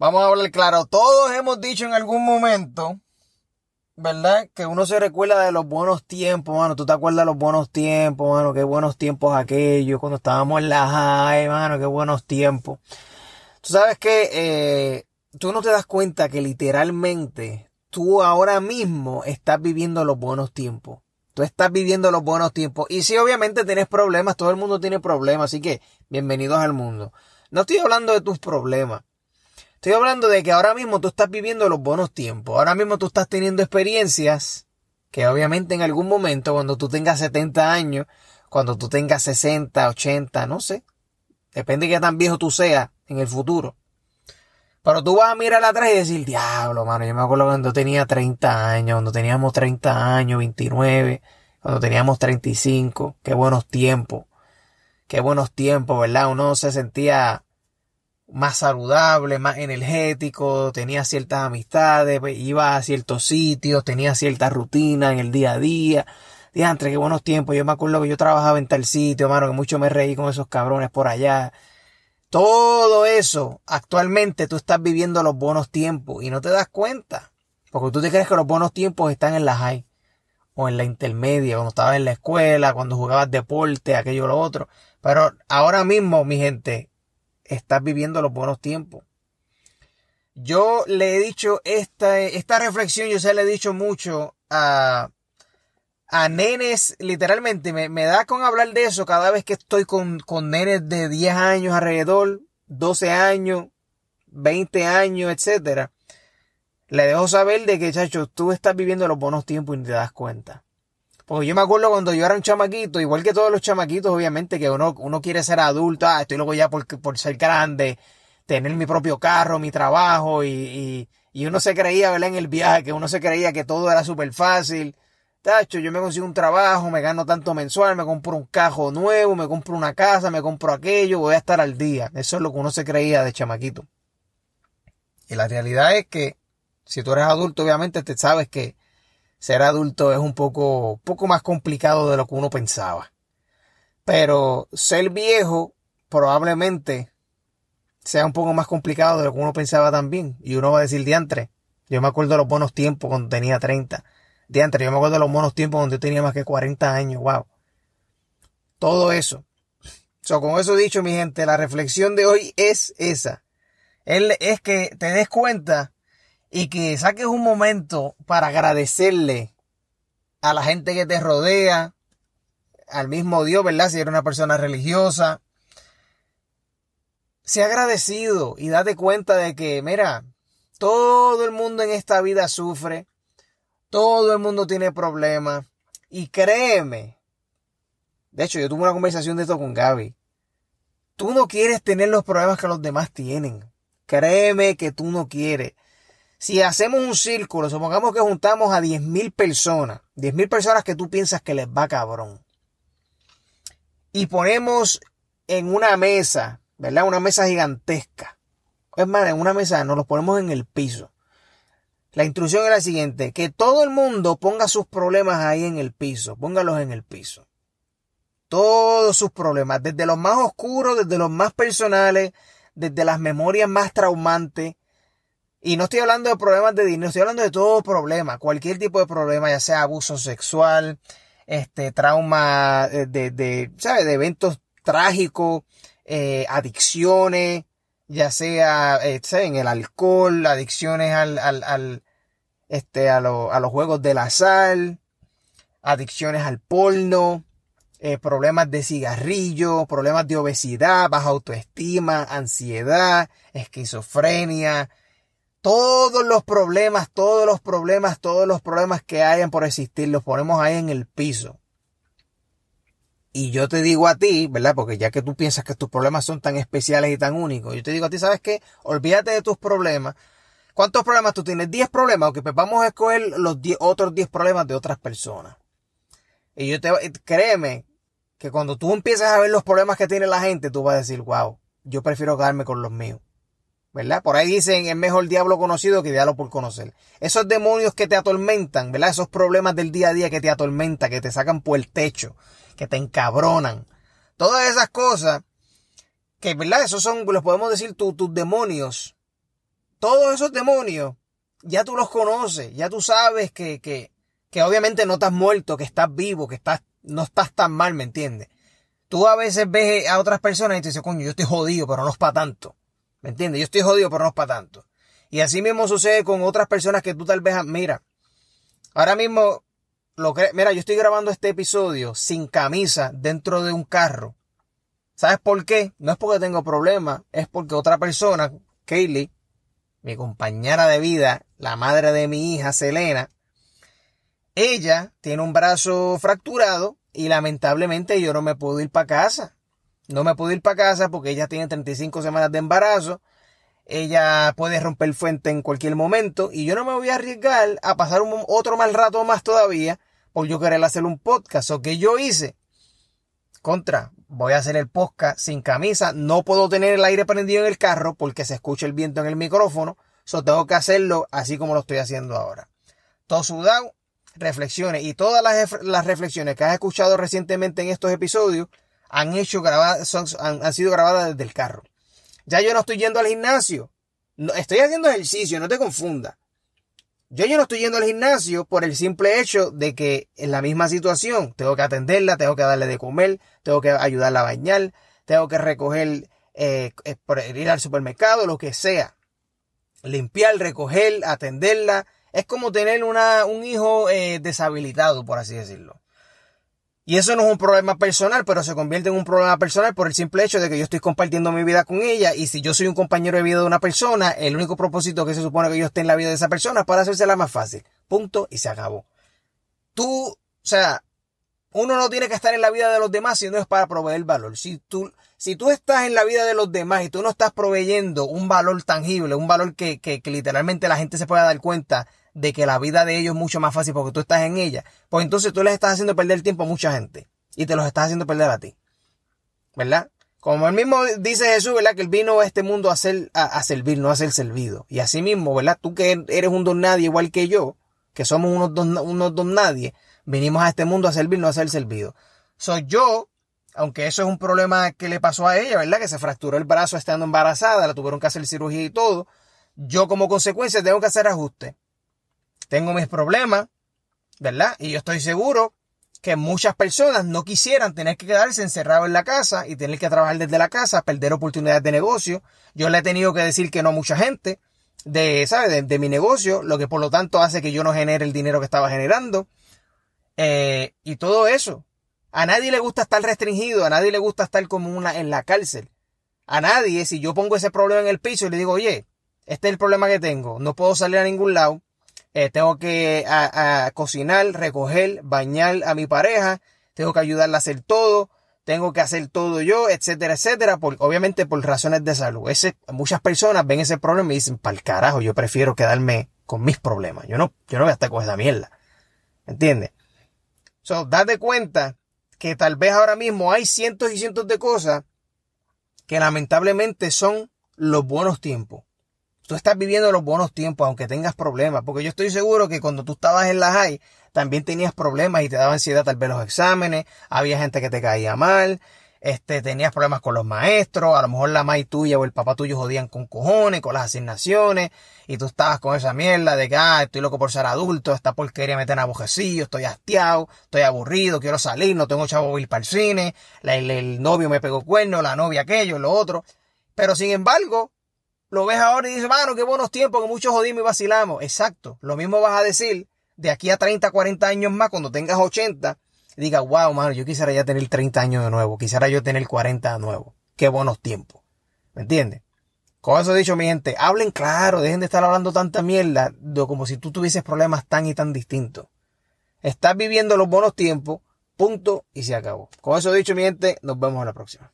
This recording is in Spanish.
Vamos a hablar claro. Todos hemos dicho en algún momento, ¿verdad? Que uno se recuerda de los buenos tiempos, mano. ¿Tú te acuerdas de los buenos tiempos, mano? Qué buenos tiempos aquellos, cuando estábamos en la high, mano. Qué buenos tiempos. Tú sabes que eh, tú no te das cuenta que literalmente tú ahora mismo estás viviendo los buenos tiempos. Tú estás viviendo los buenos tiempos. Y sí, obviamente tienes problemas, todo el mundo tiene problemas, así que bienvenidos al mundo. No estoy hablando de tus problemas. Estoy hablando de que ahora mismo tú estás viviendo los buenos tiempos. Ahora mismo tú estás teniendo experiencias que obviamente en algún momento, cuando tú tengas 70 años, cuando tú tengas 60, 80, no sé, depende de qué tan viejo tú seas en el futuro. Pero tú vas a mirar atrás y decir, diablo, mano, yo me acuerdo cuando tenía 30 años, cuando teníamos 30 años, 29, cuando teníamos 35, qué buenos tiempos, qué buenos tiempos, ¿verdad? Uno se sentía más saludable, más energético, tenía ciertas amistades, pues, iba a ciertos sitios, tenía cierta rutina en el día a día. Diantre, qué buenos tiempos. Yo me acuerdo que yo trabajaba en tal sitio, mano, que mucho me reí con esos cabrones por allá. Todo eso, actualmente tú estás viviendo los buenos tiempos y no te das cuenta. Porque tú te crees que los buenos tiempos están en la high o en la intermedia, cuando estabas en la escuela, cuando jugabas deporte, aquello o lo otro. Pero ahora mismo, mi gente, estás viviendo los buenos tiempos. Yo le he dicho esta, esta reflexión, yo se le he dicho mucho a, a nenes, literalmente, me, me, da con hablar de eso cada vez que estoy con, con nenes de 10 años alrededor, 12 años, 20 años, etcétera. Le dejo saber de que, chacho, tú estás viviendo los buenos tiempos y te das cuenta. Porque yo me acuerdo cuando yo era un chamaquito, igual que todos los chamaquitos, obviamente, que uno, uno quiere ser adulto, ah, estoy loco ya por, por ser grande, tener mi propio carro, mi trabajo, y, y, y uno se creía, ¿verdad? En el viaje, que uno se creía que todo era súper fácil. Tacho, yo me consigo un trabajo, me gano tanto mensual, me compro un cajo nuevo, me compro una casa, me compro aquello, voy a estar al día. Eso es lo que uno se creía de chamaquito. Y la realidad es que, si tú eres adulto, obviamente te sabes que ser adulto es un poco, poco más complicado de lo que uno pensaba. Pero ser viejo probablemente sea un poco más complicado de lo que uno pensaba también. Y uno va a decir, diantre, yo me acuerdo de los buenos tiempos cuando tenía 30 Diantre, yo me acuerdo de los buenos tiempos donde yo tenía más que 40 años, wow. Todo eso. So, con eso dicho, mi gente, la reflexión de hoy es esa. Es que te des cuenta y que saques un momento para agradecerle a la gente que te rodea, al mismo Dios, ¿verdad? Si eres una persona religiosa. Sea agradecido y date cuenta de que, mira, todo el mundo en esta vida sufre. Todo el mundo tiene problemas. Y créeme. De hecho, yo tuve una conversación de esto con Gaby. Tú no quieres tener los problemas que los demás tienen. Créeme que tú no quieres. Si hacemos un círculo, supongamos que juntamos a 10.000 personas, 10.000 personas que tú piensas que les va cabrón, y ponemos en una mesa, ¿verdad? Una mesa gigantesca. Es más, en una mesa nos los ponemos en el piso. La instrucción es la siguiente, que todo el mundo ponga sus problemas ahí en el piso, póngalos en el piso. Todos sus problemas, desde los más oscuros, desde los más personales, desde las memorias más traumantes. Y no estoy hablando de problemas de dinero, estoy hablando de todo problema, cualquier tipo de problema, ya sea abuso sexual, este, trauma de, de, de ¿sabes? De eventos trágicos, eh, adicciones, ya sea eh, en el alcohol, adicciones al, al, al este, a, lo, a, los juegos de la sal, adicciones al porno, eh, problemas de cigarrillo, problemas de obesidad, baja autoestima, ansiedad, esquizofrenia, todos los problemas, todos los problemas, todos los problemas que hayan por existir, los ponemos ahí en el piso. Y yo te digo a ti, ¿verdad? Porque ya que tú piensas que tus problemas son tan especiales y tan únicos, yo te digo a ti, ¿sabes qué? Olvídate de tus problemas. ¿Cuántos problemas tú tienes? 10 problemas. Ok, pues vamos a escoger los otros 10 problemas de otras personas. Y yo te, créeme, que cuando tú empiezas a ver los problemas que tiene la gente, tú vas a decir, wow, yo prefiero quedarme con los míos. ¿Verdad? Por ahí dicen, es mejor diablo conocido que diablo por conocer. Esos demonios que te atormentan, ¿verdad? Esos problemas del día a día que te atormentan, que te sacan por el techo, que te encabronan. Todas esas cosas, que, ¿verdad? Esos son, los podemos decir, tus demonios. todos esos demonios, ya tú los conoces, ya tú sabes que, que, que obviamente no estás muerto, que estás vivo, que estás, no estás tan mal, ¿me entiendes? Tú a veces ves a otras personas y te dices, coño, yo estoy jodido, pero no es para tanto. ¿Me entiendes? Yo estoy jodido, pero no es para tanto. Y así mismo sucede con otras personas que tú tal vez, mira, ahora mismo, lo que, mira, yo estoy grabando este episodio sin camisa dentro de un carro. ¿Sabes por qué? No es porque tengo problemas, es porque otra persona, Kaylee, mi compañera de vida, la madre de mi hija, Selena, ella tiene un brazo fracturado y lamentablemente yo no me puedo ir para casa. No me puedo ir para casa porque ella tiene 35 semanas de embarazo. Ella puede romper fuente en cualquier momento y yo no me voy a arriesgar a pasar otro mal rato más todavía por yo querer hacer un podcast. O que yo hice. Contra, voy a hacer el podcast sin camisa. No puedo tener el aire prendido en el carro porque se escucha el viento en el micrófono. So tengo que hacerlo así como lo estoy haciendo ahora. Todo sudado, reflexiones y todas las, reflexiones que has escuchado recientemente en estos episodios han hecho grabadas, han, sido grabadas desde el carro. Ya yo no estoy yendo al gimnasio. No, estoy haciendo ejercicio, no te confunda. Yo yo no estoy yendo al gimnasio por el simple hecho de que en la misma situación tengo que atenderla, tengo que darle de comer, tengo que ayudarla a bañar, tengo que recoger, eh, eh ir al supermercado, lo que sea. Limpiar, recoger, atenderla, es como tener una, un hijo eh, deshabilitado, por así decirlo. Y eso no es un problema personal, pero se convierte en un problema personal por el simple hecho de que yo estoy compartiendo mi vida con ella y si yo soy un compañero de vida de una persona, el único propósito que se supone que yo esté en la vida de esa persona es para hacérsela más fácil. Punto y se acabó. Tú, o sea, uno no tiene que estar en la vida de los demás si no es para proveer valor. Si tú, si tú estás en la vida de los demás y tú no estás proveyendo un valor tangible, un valor que, que, que literalmente la gente se pueda dar cuenta de que la vida de ellos es mucho más fácil porque tú estás en ella, pues entonces tú les estás haciendo perder tiempo a mucha gente y te los estás haciendo perder a ti. ¿Verdad? Como el mismo dice Jesús, ¿verdad? Que él vino a este mundo a, ser, a, servir, no a ser servido. Y así mismo, ¿verdad? Tú que eres un don nadie igual que yo, que somos unos don, unos don nadie, vinimos a este mundo a servir, no a ser servido. Soy yo, aunque eso es un problema que le pasó a ella, ¿verdad? Que se fracturó el brazo estando embarazada, la tuvieron que hacer cirugía y todo. Yo como consecuencia tengo que hacer ajustes tengo mis problemas, ¿verdad? Y yo estoy seguro que muchas personas no quisieran tener que quedarse encerrados en la casa y tener que trabajar desde la casa, perder oportunidades de negocio. Yo le he tenido que decir que no a mucha gente de, ¿sabes? De, mi negocio, lo que por lo tanto hace que yo no genere el dinero que estaba generando. Eh, y todo eso. A nadie le gusta estar restringido, a nadie le gusta estar como una en la cárcel. A nadie, si yo pongo ese problema en el piso y le digo, oye, este es el problema que tengo, no puedo salir a ningún lado, eh, tengo que a, cocinar, recoger, bañar a mi pareja, tengo que ayudarla a hacer todo, tengo que hacer todo yo, etcétera, etcétera, por, obviamente por razones de salud. Muchas personas ven ese problema y dicen, para el carajo, yo prefiero quedarme con mis problemas. Yo no, yo no voy a estar con esa mierda. ¿Entiendes? So, date cuenta que tal vez ahora mismo hay cientos y cientos de cosas que lamentablemente son los buenos tiempos tú estás viviendo los buenos tiempos, aunque tengas problemas, porque yo estoy seguro que cuando tú estabas en la high, también tenías problemas y te daba ansiedad tal vez los exámenes, había gente que te caía mal, este, tenías problemas con los maestros, a lo mejor la mai tuya o el papá tuyo jodían con cojones, con las asignaciones, y tú estabas con esa mierda de que, ah, estoy loco por ser adulto, esta porquería me tiene abojecillo, estoy hastiado, estoy aburrido, quiero salir, no tengo chavo ir para el cine, el, el novio me pegó cuerno, la novia aquello, lo otro. Pero sin embargo, lo ves ahora y dices, mano, qué buenos tiempos, que muchos jodimos y vacilamos. Exacto. Lo mismo vas a decir de aquí a 30, 40 años más, cuando tengas 80, y digas, wow, mano, yo quisiera ya tener 30 años de nuevo, quisiera yo tener 40 de nuevo. Qué buenos tiempos. ¿Me entiendes? Con eso dicho, mi gente, hablen claro, dejen de estar hablando tanta mierda, como si tú tuvieses problemas tan y tan distintos. Estás viviendo los buenos tiempos, punto, y se acabó. Con eso dicho, mi gente, nos vemos en la próxima.